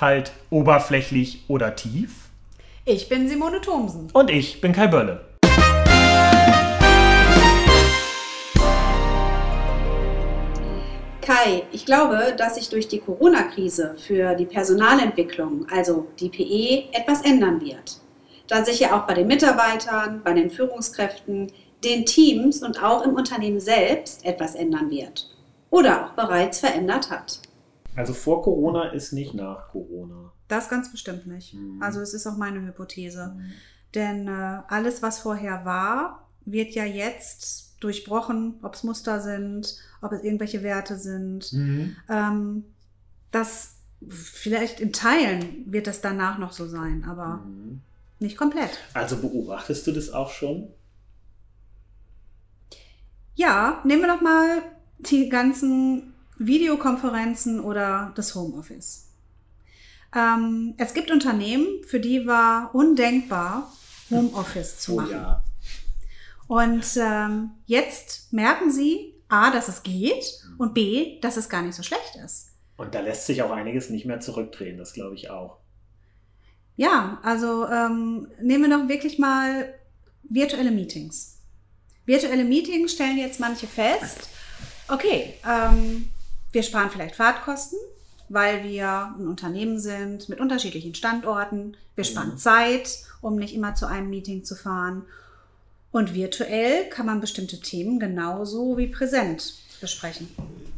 Halt oberflächlich oder tief? Ich bin Simone Thomsen. Und ich bin Kai Bölle. Kai, ich glaube, dass sich durch die Corona-Krise für die Personalentwicklung, also die PE, etwas ändern wird. Da sich ja auch bei den Mitarbeitern, bei den Führungskräften, den Teams und auch im Unternehmen selbst etwas ändern wird. Oder auch bereits verändert hat. Also vor Corona ist nicht nach Corona. Das ganz bestimmt nicht. Mhm. Also es ist auch meine Hypothese. Mhm. Denn äh, alles, was vorher war, wird ja jetzt durchbrochen, ob es Muster sind, ob es irgendwelche Werte sind. Mhm. Ähm, das vielleicht in Teilen wird das danach noch so sein, aber mhm. nicht komplett. Also beobachtest du das auch schon? Ja, nehmen wir doch mal die ganzen Videokonferenzen oder das Homeoffice. Ähm, es gibt Unternehmen, für die war undenkbar, Homeoffice zu machen. Oh ja. Und ähm, jetzt merken sie, A, dass es geht und B, dass es gar nicht so schlecht ist. Und da lässt sich auch einiges nicht mehr zurückdrehen, das glaube ich auch. Ja, also ähm, nehmen wir doch wirklich mal virtuelle Meetings. Virtuelle Meetings stellen jetzt manche fest, okay, ähm, wir sparen vielleicht Fahrtkosten, weil wir ein Unternehmen sind mit unterschiedlichen Standorten. Wir sparen mhm. Zeit, um nicht immer zu einem Meeting zu fahren. Und virtuell kann man bestimmte Themen genauso wie präsent besprechen.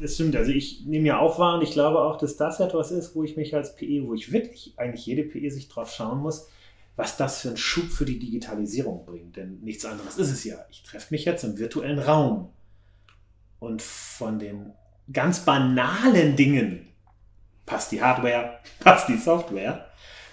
Das stimmt. Also ich nehme ja auch wahr und ich glaube auch, dass das etwas ist, wo ich mich als PE, wo ich wirklich eigentlich jede PE sich drauf schauen muss, was das für einen Schub für die Digitalisierung bringt. Denn nichts anderes ist es ja. Ich treffe mich jetzt im virtuellen Raum. Und von den ganz banalen Dingen, passt die Hardware, passt die Software,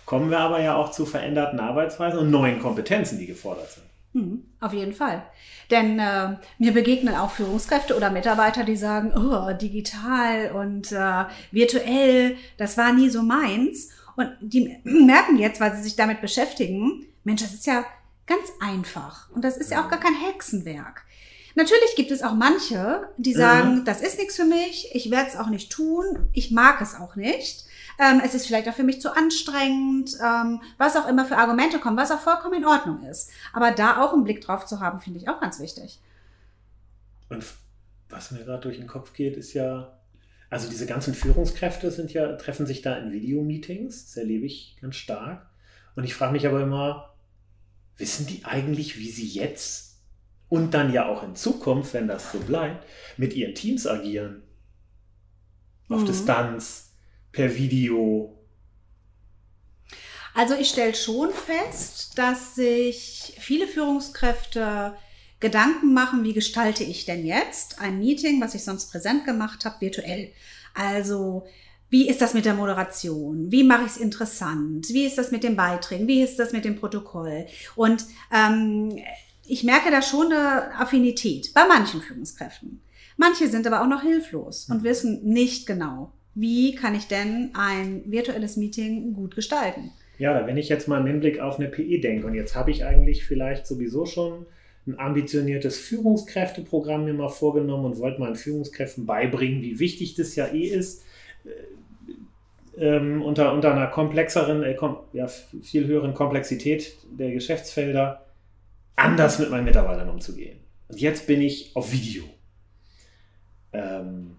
kommen wir aber ja auch zu veränderten Arbeitsweisen und neuen Kompetenzen, die gefordert sind. Hm, auf jeden Fall. Denn äh, mir begegnen auch Führungskräfte oder Mitarbeiter, die sagen, oh, digital und äh, virtuell, das war nie so meins. Und die merken jetzt, weil sie sich damit beschäftigen, Mensch, das ist ja ganz einfach. Und das ist ja auch gar kein Hexenwerk. Natürlich gibt es auch manche, die sagen, mhm. das ist nichts für mich, ich werde es auch nicht tun, ich mag es auch nicht. Ähm, es ist vielleicht auch für mich zu anstrengend, ähm, was auch immer für Argumente kommen, was auch vollkommen in Ordnung ist. Aber da auch einen Blick drauf zu haben, finde ich auch ganz wichtig. Und was mir gerade durch den Kopf geht, ist ja, also diese ganzen Führungskräfte sind ja, treffen sich da in Videomeetings, das erlebe ich ganz stark. Und ich frage mich aber immer, wissen die eigentlich, wie sie jetzt und dann ja auch in Zukunft, wenn das so bleibt, mit ihren Teams agieren? Auf mhm. Distanz, per Video? Also ich stelle schon fest, dass sich viele Führungskräfte Gedanken machen, wie gestalte ich denn jetzt ein Meeting, was ich sonst präsent gemacht habe, virtuell. Also wie ist das mit der Moderation? Wie mache ich es interessant? Wie ist das mit den Beiträgen? Wie ist das mit dem Protokoll? Und ähm, ich merke da schon eine Affinität bei manchen Führungskräften. Manche sind aber auch noch hilflos und wissen nicht genau, wie kann ich denn ein virtuelles Meeting gut gestalten? Ja, wenn ich jetzt mal im Hinblick auf eine PE denke und jetzt habe ich eigentlich vielleicht sowieso schon ein ambitioniertes Führungskräfteprogramm mir mal vorgenommen und wollte meinen Führungskräften beibringen, wie wichtig das ja eh ist, äh, ähm, unter, unter einer komplexeren, äh, kom ja, viel höheren Komplexität der Geschäftsfelder anders mit meinen Mitarbeitern umzugehen. Und jetzt bin ich auf Video. Ähm,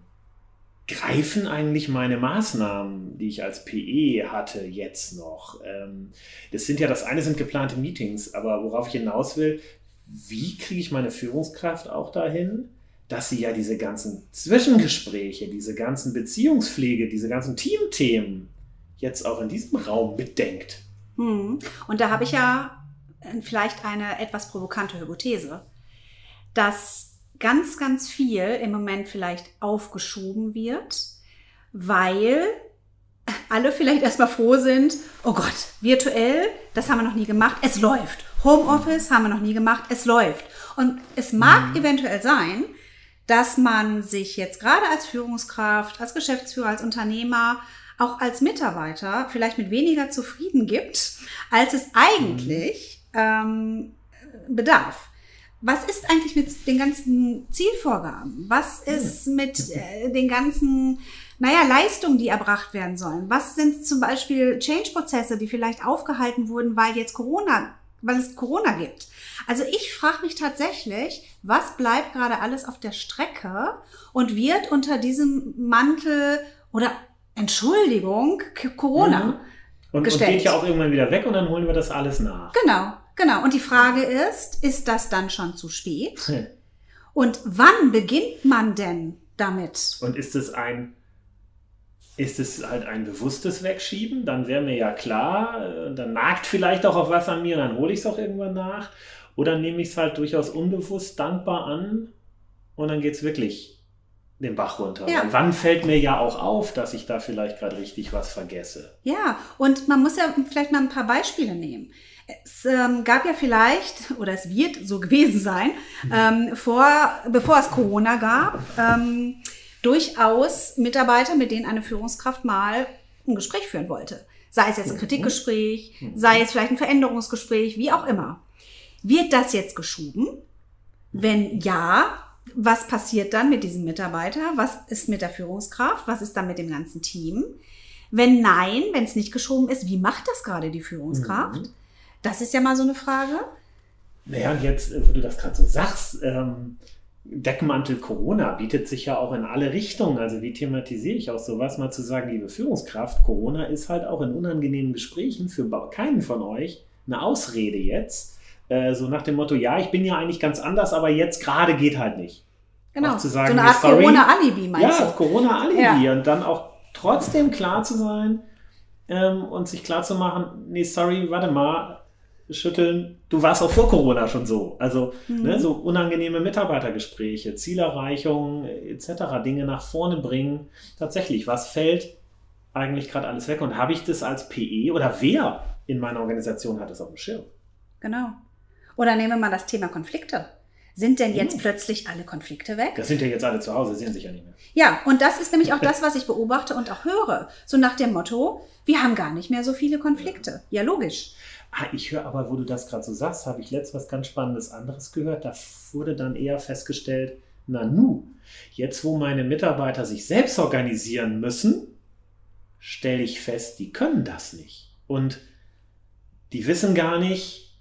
greifen eigentlich meine Maßnahmen, die ich als PE hatte, jetzt noch? Ähm, das sind ja, das eine sind geplante Meetings, aber worauf ich hinaus will, wie kriege ich meine Führungskraft auch dahin, dass sie ja diese ganzen Zwischengespräche, diese ganzen Beziehungspflege, diese ganzen Teamthemen jetzt auch in diesem Raum mitdenkt? Hm. Und da habe ich ja vielleicht eine etwas provokante Hypothese, dass ganz, ganz viel im Moment vielleicht aufgeschoben wird, weil alle vielleicht erstmal froh sind, oh Gott, virtuell, das haben wir noch nie gemacht, es läuft. Homeoffice haben wir noch nie gemacht, es läuft. Und es mag mhm. eventuell sein, dass man sich jetzt gerade als Führungskraft, als Geschäftsführer, als Unternehmer, auch als Mitarbeiter vielleicht mit weniger zufrieden gibt, als es eigentlich mhm. Ähm, bedarf. Was ist eigentlich mit den ganzen Zielvorgaben? Was ist mit äh, den ganzen naja, Leistungen, die erbracht werden sollen? Was sind zum Beispiel Change-Prozesse, die vielleicht aufgehalten wurden, weil jetzt Corona, weil es Corona gibt? Also ich frage mich tatsächlich, was bleibt gerade alles auf der Strecke und wird unter diesem Mantel oder Entschuldigung, Corona mhm. und, gestellt. Und geht ja auch irgendwann wieder weg und dann holen wir das alles nach. Genau, genau. Und die Frage ist, ist das dann schon zu spät? Hm. Und wann beginnt man denn damit? Und ist es ein ist es halt ein bewusstes Wegschieben, dann wäre mir ja klar, äh, dann nagt vielleicht auch auf was an mir, dann hole ich es auch irgendwann nach. Oder nehme ich es halt durchaus unbewusst dankbar an und dann geht es wirklich den Bach runter. Ja. wann fällt mir ja auch auf, dass ich da vielleicht gerade richtig was vergesse? Ja, und man muss ja vielleicht mal ein paar Beispiele nehmen. Es ähm, gab ja vielleicht, oder es wird so gewesen sein, mhm. ähm, vor, bevor es Corona gab, ähm, durchaus Mitarbeiter, mit denen eine Führungskraft mal ein Gespräch führen wollte. Sei es jetzt ein mhm. Kritikgespräch, mhm. sei es vielleicht ein Veränderungsgespräch, wie auch immer. Wird das jetzt geschoben? Wenn ja, was passiert dann mit diesem Mitarbeiter? Was ist mit der Führungskraft? Was ist dann mit dem ganzen Team? Wenn nein, wenn es nicht geschoben ist, wie macht das gerade die Führungskraft? Mhm. Das ist ja mal so eine Frage. Naja, und jetzt, wo du das gerade so sagst, ähm, Deckmantel Corona bietet sich ja auch in alle Richtungen. Also wie thematisiere ich auch sowas, mal zu sagen, liebe Führungskraft, Corona ist halt auch in unangenehmen Gesprächen für keinen von euch eine Ausrede jetzt. Äh, so nach dem Motto, ja, ich bin ja eigentlich ganz anders, aber jetzt gerade geht halt nicht. Genau, zu sagen, so eine Art Corona-Alibi meinst ja, du? Ja, Corona-Alibi. Und dann auch trotzdem klar zu sein ähm, und sich klar zu machen, nee, sorry, warte mal, schütteln. Du warst auch vor Corona schon so. Also mhm. ne, so unangenehme Mitarbeitergespräche, Zielerreichung etc., Dinge nach vorne bringen. Tatsächlich, was fällt eigentlich gerade alles weg? Und habe ich das als PE oder wer in meiner Organisation hat das auf dem Schirm? Genau. Oder nehmen wir mal das Thema Konflikte. Sind denn jetzt mhm. plötzlich alle Konflikte weg? Das sind ja jetzt alle zu Hause, sehen sich ja nicht mehr. Ja, und das ist nämlich auch das, was ich beobachte und auch höre. So nach dem Motto, wir haben gar nicht mehr so viele Konflikte. Ja, logisch. Ah, ich höre aber, wo du das gerade so sagst, habe ich letztes was ganz Spannendes anderes gehört. Da wurde dann eher festgestellt, na nu, jetzt wo meine Mitarbeiter sich selbst organisieren müssen, stelle ich fest, die können das nicht. Und die wissen gar nicht,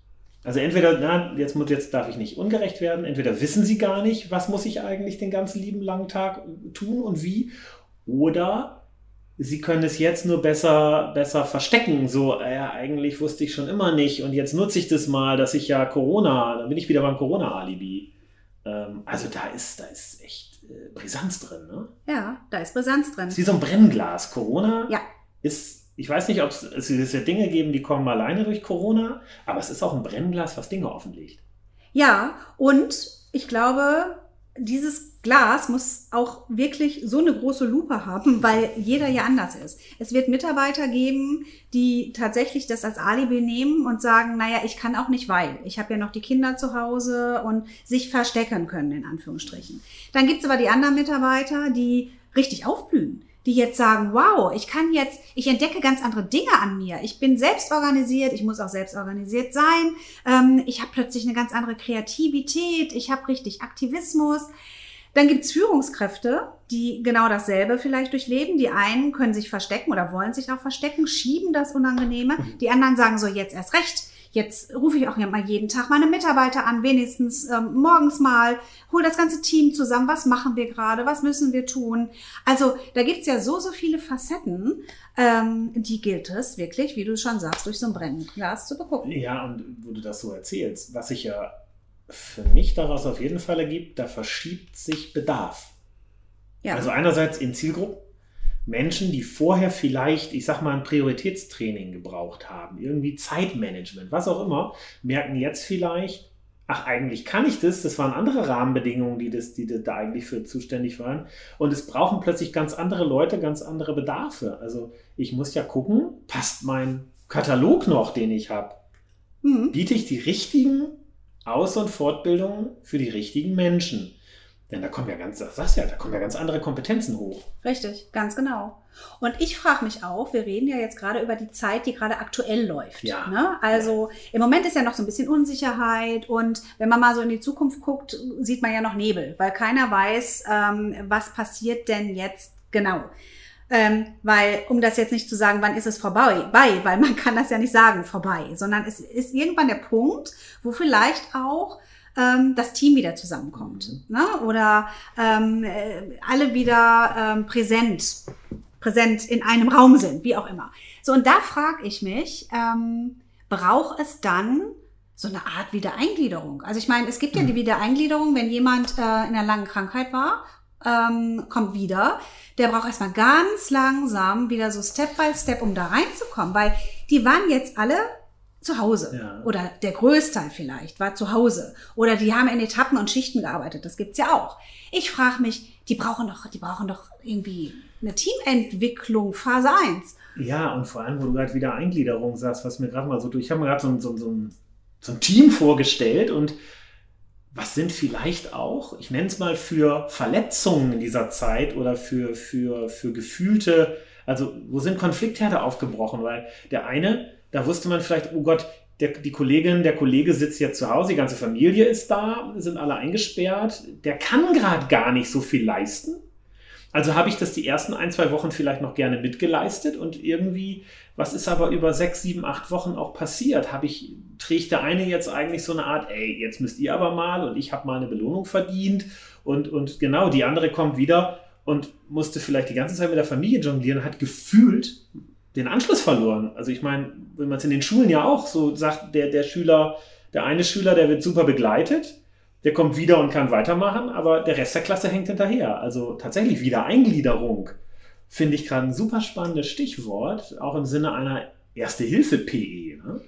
also entweder, na, jetzt, jetzt darf ich nicht ungerecht werden, entweder wissen sie gar nicht, was muss ich eigentlich den ganzen lieben langen Tag tun und wie, oder sie können es jetzt nur besser, besser verstecken. So, ja, eigentlich wusste ich schon immer nicht und jetzt nutze ich das mal, dass ich ja Corona, dann bin ich wieder beim Corona-Alibi. Ähm, also da ist, da ist echt äh, Brisanz drin, ne? Ja, da ist Brisanz drin. Es ist wie so ein Brennglas. Corona ja. ist, ich weiß nicht, ob es, es Dinge geben, die kommen alleine durch Corona, aber es ist auch ein Brennglas, was Dinge offenlegt. Ja, und ich glaube, dieses Glas muss auch wirklich so eine große Lupe haben, weil jeder ja anders ist. Es wird Mitarbeiter geben, die tatsächlich das als Alibi nehmen und sagen, naja, ich kann auch nicht, weil ich habe ja noch die Kinder zu Hause und sich verstecken können, in Anführungsstrichen. Dann gibt's aber die anderen Mitarbeiter, die richtig aufblühen die jetzt sagen, wow, ich kann jetzt, ich entdecke ganz andere Dinge an mir. Ich bin selbst organisiert, ich muss auch selbst organisiert sein. Ähm, ich habe plötzlich eine ganz andere Kreativität, ich habe richtig Aktivismus. Dann gibt's Führungskräfte, die genau dasselbe vielleicht durchleben. Die einen können sich verstecken oder wollen sich auch verstecken, schieben das Unangenehme. Mhm. Die anderen sagen so, jetzt erst recht Jetzt rufe ich auch mal jeden Tag meine Mitarbeiter an, wenigstens ähm, morgens mal, hol das ganze Team zusammen, was machen wir gerade, was müssen wir tun. Also da gibt's ja so, so viele Facetten, ähm, die gilt es wirklich, wie du schon sagst, durch so ein Brennglas zu begucken. Ja, und wo du das so erzählst, was sich ja für mich daraus auf jeden Fall ergibt, da verschiebt sich Bedarf. Ja. Also einerseits in Zielgruppen, Menschen, die vorher vielleicht, ich sag mal, ein Prioritätstraining gebraucht haben, irgendwie Zeitmanagement, was auch immer, merken jetzt vielleicht, ach, eigentlich kann ich das, das waren andere Rahmenbedingungen, die, das, die da eigentlich für zuständig waren. Und es brauchen plötzlich ganz andere Leute, ganz andere Bedarfe. Also ich muss ja gucken, passt mein Katalog noch, den ich habe? Mhm. Biete ich die richtigen Aus- und Fortbildungen für die richtigen Menschen? Denn da kommen ja ganz, das sagst ja, da kommen ja ganz andere Kompetenzen hoch. Richtig, ganz genau. Und ich frage mich auch, wir reden ja jetzt gerade über die Zeit, die gerade aktuell läuft. Ja. Ne? Also im Moment ist ja noch so ein bisschen Unsicherheit und wenn man mal so in die Zukunft guckt, sieht man ja noch Nebel, weil keiner weiß, ähm, was passiert denn jetzt genau. Ähm, weil, um das jetzt nicht zu sagen, wann ist es vorbei, weil man kann das ja nicht sagen, vorbei, sondern es ist irgendwann der Punkt, wo vielleicht auch ähm, das Team wieder zusammenkommt. Mhm. Ne? Oder ähm, äh, alle wieder ähm, präsent, präsent in einem Raum sind, wie auch immer. So, und da frage ich mich, ähm, braucht es dann so eine Art Wiedereingliederung? Also ich meine, es gibt ja die mhm. Wiedereingliederung, wenn jemand äh, in einer langen Krankheit war, ähm, kommt wieder. Der braucht erstmal ganz langsam wieder so Step by Step, um da reinzukommen, weil die waren jetzt alle zu Hause. Ja. Oder der Größteil vielleicht war zu Hause. Oder die haben in Etappen und Schichten gearbeitet. Das gibt's ja auch. Ich frage mich, die brauchen doch, die brauchen doch irgendwie eine Teamentwicklung, Phase 1. Ja, und vor allem, wo du gerade wieder Eingliederung sagst, was mir gerade mal so durch, ich habe mir gerade so, so, so, so ein Team vorgestellt und was sind vielleicht auch, ich nenne es mal für Verletzungen in dieser Zeit oder für, für, für gefühlte, also wo sind Konfliktherde aufgebrochen, weil der eine da wusste man vielleicht, oh Gott, der, die Kollegin, der Kollege sitzt jetzt zu Hause, die ganze Familie ist da, sind alle eingesperrt. Der kann gerade gar nicht so viel leisten. Also habe ich das die ersten ein, zwei Wochen vielleicht noch gerne mitgeleistet und irgendwie, was ist aber über sechs, sieben, acht Wochen auch passiert? Habe ich, trägt der eine jetzt eigentlich so eine Art, ey, jetzt müsst ihr aber mal und ich habe mal eine Belohnung verdient und, und genau, die andere kommt wieder und musste vielleicht die ganze Zeit mit der Familie jonglieren, hat gefühlt den Anschluss verloren. Also ich meine, wenn man es in den Schulen ja auch so sagt, der, der Schüler, der eine Schüler, der wird super begleitet, der kommt wieder und kann weitermachen, aber der Rest der Klasse hängt hinterher. Also tatsächlich wieder Eingliederung finde ich gerade ein super spannendes Stichwort, auch im Sinne einer Erste-Hilfe-PE. Ne?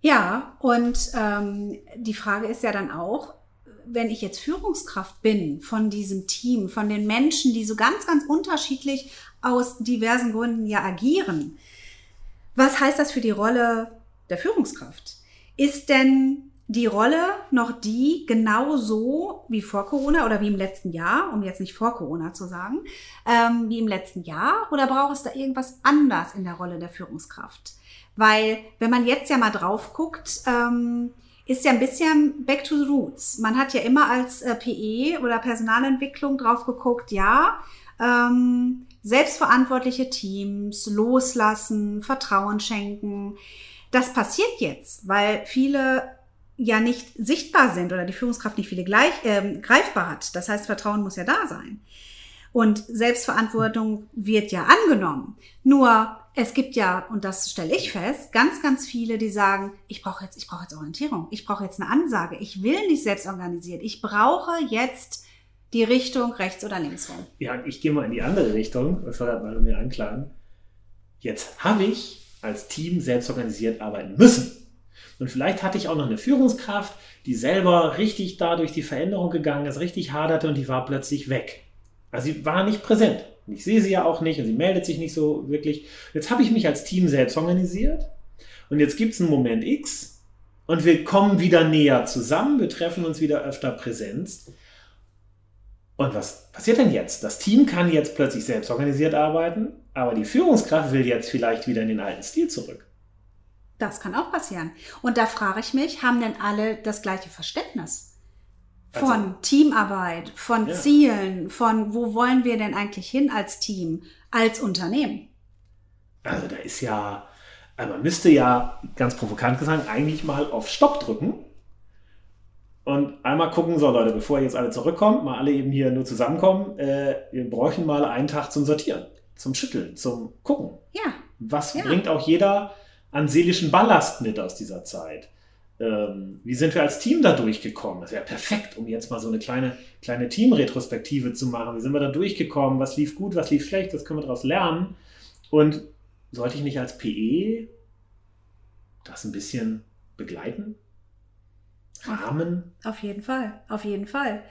Ja, und ähm, die Frage ist ja dann auch, wenn ich jetzt Führungskraft bin von diesem Team, von den Menschen, die so ganz, ganz unterschiedlich aus diversen Gründen ja agieren, was heißt das für die Rolle der Führungskraft? Ist denn die Rolle noch die genauso wie vor Corona oder wie im letzten Jahr, um jetzt nicht vor Corona zu sagen, ähm, wie im letzten Jahr? Oder braucht es da irgendwas anders in der Rolle der Führungskraft? Weil, wenn man jetzt ja mal drauf guckt, ähm, ist ja ein bisschen back to the roots. Man hat ja immer als äh, PE oder Personalentwicklung drauf geguckt, ja, ähm, selbstverantwortliche Teams, loslassen, Vertrauen schenken. Das passiert jetzt, weil viele ja nicht sichtbar sind oder die Führungskraft nicht viele gleich, äh, greifbar hat. Das heißt, Vertrauen muss ja da sein. Und Selbstverantwortung wird ja angenommen. Nur es gibt ja, und das stelle ich fest, ganz, ganz viele, die sagen, ich brauche jetzt, ich brauche jetzt Orientierung, ich brauche jetzt eine Ansage, ich will nicht selbst organisiert, ich brauche jetzt die Richtung rechts oder links rum. Ja, ich gehe mal in die andere Richtung, das war mal mir anklagen. Jetzt habe ich als Team selbst organisiert arbeiten müssen. Und vielleicht hatte ich auch noch eine Führungskraft, die selber richtig da durch die Veränderung gegangen ist, richtig haderte und die war plötzlich weg. Also sie war nicht präsent. Ich sehe sie ja auch nicht und sie meldet sich nicht so wirklich. Jetzt habe ich mich als Team selbst organisiert und jetzt gibt es einen Moment X und wir kommen wieder näher zusammen, wir treffen uns wieder öfter Präsenz. Und was passiert denn jetzt? Das Team kann jetzt plötzlich selbst organisiert arbeiten, aber die Führungskraft will jetzt vielleicht wieder in den alten Stil zurück. Das kann auch passieren. Und da frage ich mich, haben denn alle das gleiche Verständnis? Von also, Teamarbeit, von ja. Zielen, von wo wollen wir denn eigentlich hin als Team, als Unternehmen? Also da ist ja, also man müsste ja ganz provokant gesagt eigentlich mal auf Stopp drücken und einmal gucken, so Leute, bevor ihr jetzt alle zurückkommt, mal alle eben hier nur zusammenkommen, äh, wir bräuchten mal einen Tag zum Sortieren, zum Schütteln, zum Gucken. Ja. Was ja. bringt auch jeder an seelischen Ballast mit aus dieser Zeit? ähm, wie sind wir als Team da durchgekommen? Das wäre perfekt, um jetzt mal so eine kleine, kleine Teamretrospektive zu machen. Wie sind wir da durchgekommen? Was lief gut, was lief schlecht? Was können wir daraus lernen? Und sollte ich nicht als PE das ein bisschen begleiten? Rahmen. Auf jeden Fall, auf jeden Fall.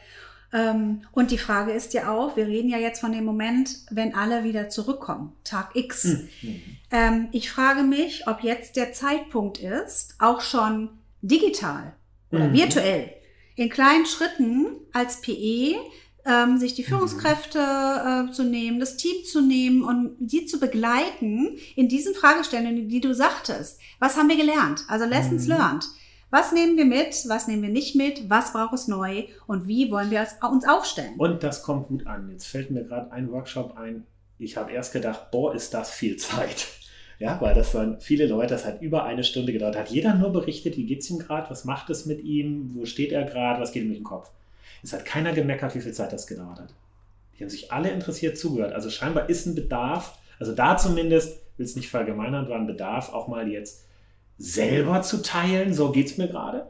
Ähm, und die Frage ist ja auch, wir reden ja jetzt von dem Moment, wenn alle wieder zurückkommen, Tag X. Mhm. Ich frage mich, ob jetzt der Zeitpunkt ist, auch schon digital oder Mhm. virtuell, in kleinen Schritten als PE ähm, sich die Führungskräfte äh, zu nehmen, das Team zu nehmen und die zu begleiten in diesen Fragestellungen, die du sagtest. Was haben wir gelernt? Also Lessons Mhm. learned. Was nehmen wir mit? Was nehmen wir nicht mit? Was braucht es neu? Und wie wollen wir es- uns aufstellen? Und das kommt gut an. Jetzt fällt mir gerade ein Workshop ein. Ich habe erst gedacht, boah, ist das viel Zeit. Ja, weil das waren viele Leute, das hat über eine Stunde gedauert. Hat jeder nur berichtet, wie geht's ihm gerade, was macht es mit ihm, wo steht er gerade, was geht ihm durch den Kopf. Es hat keiner gemeckert, wie viel Zeit das gedauert hat. Die haben sich alle interessiert zugehört. Also scheinbar ist ein Bedarf, also da zumindest, will es nicht verallgemeinern, war ein Bedarf, auch mal jetzt selber zu teilen, so geht's mir gerade.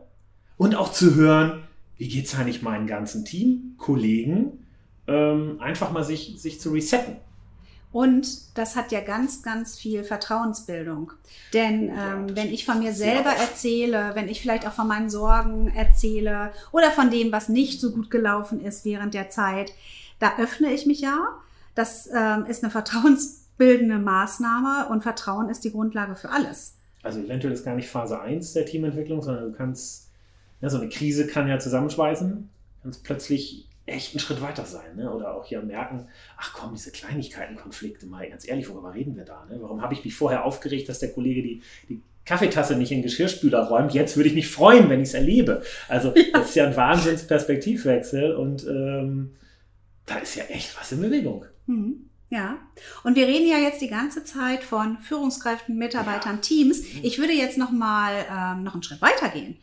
Und auch zu hören, wie geht's eigentlich meinem ganzen Team, Kollegen, ähm, einfach mal sich, sich zu resetten. Und das hat ja ganz, ganz viel Vertrauensbildung. Denn ähm, wenn ich von mir selber erzähle, wenn ich vielleicht auch von meinen Sorgen erzähle oder von dem, was nicht so gut gelaufen ist während der Zeit, da öffne ich mich ja. Das ähm, ist eine vertrauensbildende Maßnahme und Vertrauen ist die Grundlage für alles. Also eventuell ist gar nicht Phase 1 der Teamentwicklung, sondern du kannst, ja, so eine Krise kann ja zusammenschweißen, kannst plötzlich echt einen Schritt weiter sein. Ne? Oder auch hier merken, ach komm, diese Kleinigkeiten, Konflikte, mal ganz ehrlich, worüber reden wir da? Ne? Warum habe ich mich vorher aufgeregt, dass der Kollege die, die Kaffeetasse nicht in den Geschirrspüler räumt? Jetzt würde ich mich freuen, wenn ich es erlebe. Also das ist ja ein Wahnsinns-Perspektivwechsel und ähm, da ist ja echt was in Bewegung. Mhm. Ja, und wir reden ja jetzt die ganze Zeit von Führungskräften, Mitarbeitern, Teams. Ich würde jetzt noch mal ähm, noch einen Schritt weiter gehen,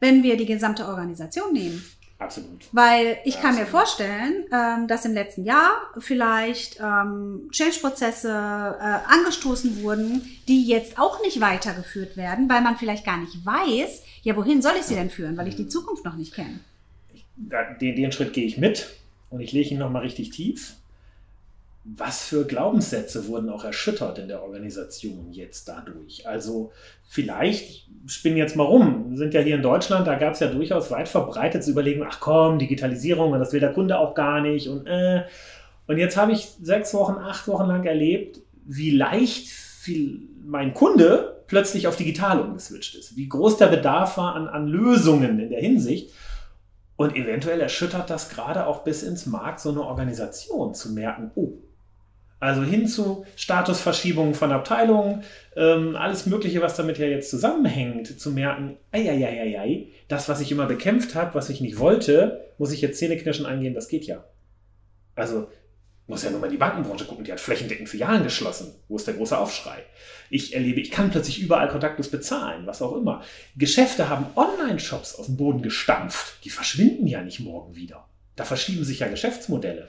wenn wir die gesamte Organisation nehmen. Absolut. Weil ich Ja, kann mir vorstellen, ähm, dass im letzten Jahr vielleicht ähm, Change-Prozesse äh, angestoßen wurden, die jetzt auch nicht weitergeführt werden, weil man vielleicht gar nicht weiß, ja, wohin soll ich sie denn führen, weil ich die Zukunft noch nicht kenne. den, den Schritt gehe ich mit und ich lege ihn nochmal richtig tief. Was für Glaubenssätze wurden auch erschüttert in der Organisation jetzt dadurch? Also vielleicht, ich spinne jetzt mal rum, wir sind ja hier in Deutschland, da gab es ja durchaus weit verbreitetes Überlegen, ach komm, Digitalisierung, und das will der Kunde auch gar nicht und äh. Und jetzt habe ich sechs Wochen, acht Wochen lang erlebt, wie leicht viel mein Kunde plötzlich auf digital umgeswitcht ist. Wie groß der Bedarf war an, an Lösungen in der Hinsicht. Und eventuell erschüttert das gerade auch bis ins Markt so eine Organisation zu merken, oh, also hin zu Statusverschiebungen von Abteilungen, ähm, alles Mögliche, was damit ja jetzt zusammenhängt, zu merken, ei, das, was ich immer bekämpft habe, was ich nicht wollte, muss ich jetzt Zähneknirschen eingehen, das geht ja. Also muss ja nur mal die Bankenbranche gucken, die hat flächendeckend Filialen geschlossen. Wo ist der große Aufschrei? Ich erlebe, ich kann plötzlich überall kontaktlos bezahlen, was auch immer. Geschäfte haben Online-Shops aus dem Boden gestampft. Die verschwinden ja nicht morgen wieder. Da verschieben sich ja Geschäftsmodelle.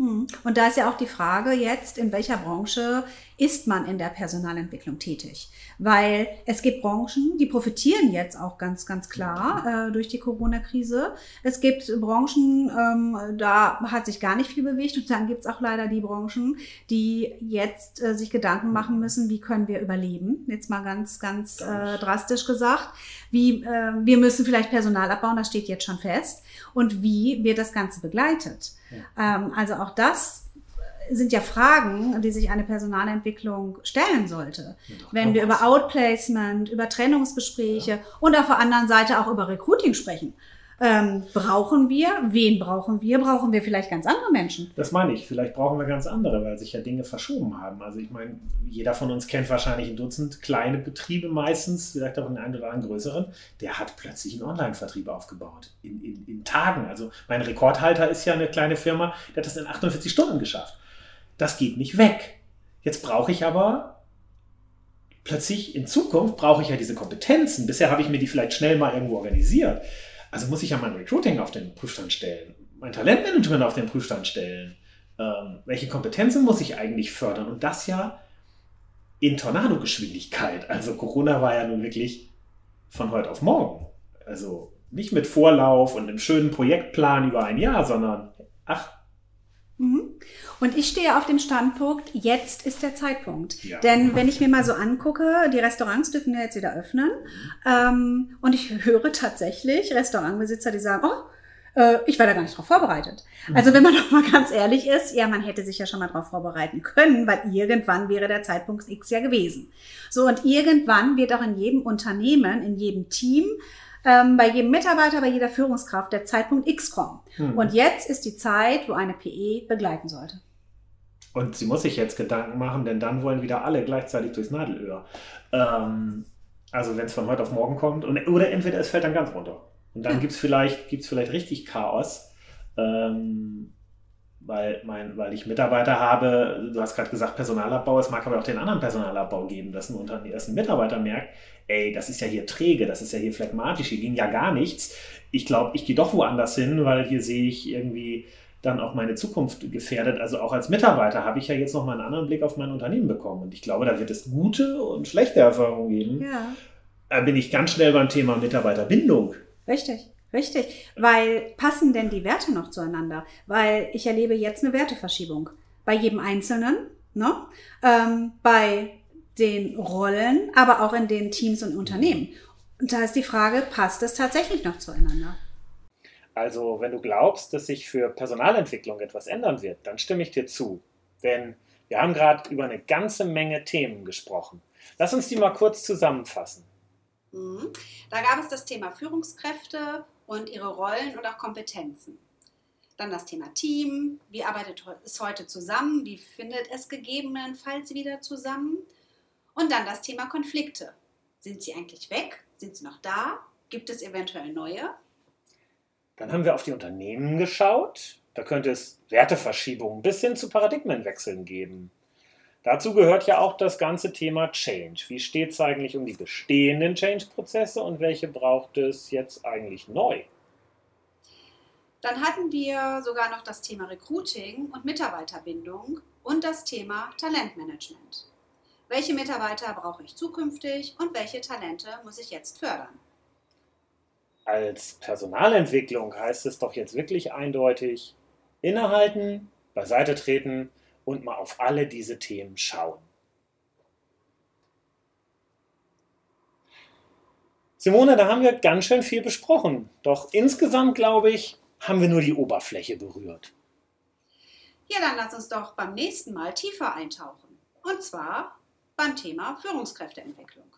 Hm. Und da ist ja auch die Frage jetzt, in welcher Branche ist man in der Personalentwicklung tätig? Weil es gibt Branchen, die profitieren jetzt auch ganz, ganz klar äh, durch die Corona-Krise. Es gibt Branchen, ähm, da hat sich gar nicht viel bewegt. Und dann gibt es auch leider die Branchen, die jetzt äh, sich Gedanken machen müssen, wie können wir überleben? Jetzt mal ganz, ganz äh, drastisch gesagt. Wie, äh, wir müssen vielleicht Personal abbauen, das steht jetzt schon fest. Und wie wird das Ganze begleitet? Ähm, also auch das sind ja Fragen, die sich eine Personalentwicklung stellen sollte. Wenn wir über Outplacement, über Trennungsgespräche und auf der anderen Seite auch über Recruiting sprechen. Ähm, brauchen wir, wen brauchen wir? Brauchen wir vielleicht ganz andere Menschen? Das meine ich. Vielleicht brauchen wir ganz andere, weil sich ja Dinge verschoben haben. Also ich meine, jeder von uns kennt wahrscheinlich ein Dutzend kleine Betriebe meistens, vielleicht auch einen einen oder anderen größeren. Der hat plötzlich einen Online-Vertrieb aufgebaut. In, in, in Tagen. Also mein Rekordhalter ist ja eine kleine Firma, der hat das in 48 Stunden geschafft. Das geht nicht weg. Jetzt brauche ich aber plötzlich in Zukunft brauche ich ja diese Kompetenzen. Bisher habe ich mir die vielleicht schnell mal irgendwo organisiert. Also muss ich ja mein Recruiting auf den Prüfstand stellen, mein Talentmanagement auf den Prüfstand stellen. Ähm, welche Kompetenzen muss ich eigentlich fördern? Und das ja in Tornadogeschwindigkeit. Also Corona war ja nun wirklich von heute auf morgen. Also nicht mit Vorlauf und einem schönen Projektplan über ein Jahr, sondern ach, Mhm. Und ich stehe auf dem Standpunkt, jetzt ist der Zeitpunkt. Ja. Denn wenn ich mir mal so angucke, die Restaurants dürfen ja jetzt wieder öffnen. Ähm, und ich höre tatsächlich Restaurantbesitzer, die sagen, oh, äh, ich war da gar nicht drauf vorbereitet. Also wenn man doch mal ganz ehrlich ist, ja, man hätte sich ja schon mal drauf vorbereiten können, weil irgendwann wäre der Zeitpunkt X ja gewesen. So, und irgendwann wird auch in jedem Unternehmen, in jedem Team, ähm, bei jedem Mitarbeiter, bei jeder Führungskraft der Zeitpunkt X kommen. Hm. Und jetzt ist die Zeit, wo eine PE begleiten sollte. Und sie muss sich jetzt Gedanken machen, denn dann wollen wieder alle gleichzeitig durchs Nadelöhr. Ähm, also wenn es von heute auf morgen kommt, und, oder entweder es fällt dann ganz runter. Und dann Ja. gibt es vielleicht, gibt's vielleicht richtig Chaos, ähm, weil, mein, weil ich Mitarbeiter habe, du hast gerade gesagt Personalabbau, es mag aber auch den anderen Personalabbau geben, dass ein, Unterne dass ein Mitarbeiter merkt, ey, das ist ja hier träge, das ist ja hier phlegmatisch, hier ging ja gar nichts. Ich glaube, ich gehe doch woanders hin, weil hier sehe ich irgendwie dann auch meine Zukunft gefährdet. Also auch als Mitarbeiter habe ich ja jetzt noch mal einen anderen Blick auf mein Unternehmen bekommen. Und ich glaube, da wird es gute und schlechte Erfahrungen geben. Ja. Da bin ich ganz schnell beim Thema Mitarbeiterbindung. Richtig, richtig. Weil passen denn die Werte noch zueinander? Weil ich erlebe jetzt eine Werteverschiebung. Bei jedem Einzelnen, ne? ähm, bei den Rollen, aber auch in den Teams und Unternehmen. Und da ist die Frage, passt es tatsächlich noch zueinander? Also, wenn du glaubst, dass sich für Personalentwicklung etwas ändern wird, dann stimme ich dir zu. Denn wir haben gerade über eine ganze Menge Themen gesprochen. Lass uns die mal kurz zusammenfassen. Mhm. Da gab es das Thema Führungskräfte und ihre Rollen und auch Kompetenzen. Dann das Thema Team, wie arbeitet es heute zusammen, wie findet es gegebenenfalls wieder zusammen. Und dann das Thema Konflikte. Sind sie eigentlich weg? Sind sie noch da? Gibt es eventuell neue? Dann haben wir auf die Unternehmen geschaut. Da könnte es Werteverschiebungen bis hin zu Paradigmenwechseln geben. Dazu gehört ja auch das ganze Thema Change. Wie steht es eigentlich um die bestehenden Change-Prozesse und welche braucht es jetzt eigentlich neu? Dann hatten wir sogar noch das Thema Recruiting und Mitarbeiterbindung und das Thema Talentmanagement. Welche Mitarbeiter brauche ich zukünftig und welche Talente muss ich jetzt fördern? Als Personalentwicklung heißt es doch jetzt wirklich eindeutig, innehalten, beiseite treten und mal auf alle diese Themen schauen. Simone, da haben wir ganz schön viel besprochen. Doch insgesamt, glaube ich, haben wir nur die Oberfläche berührt. Ja, dann lass uns doch beim nächsten Mal tiefer eintauchen. Und zwar beim Thema Führungskräfteentwicklung.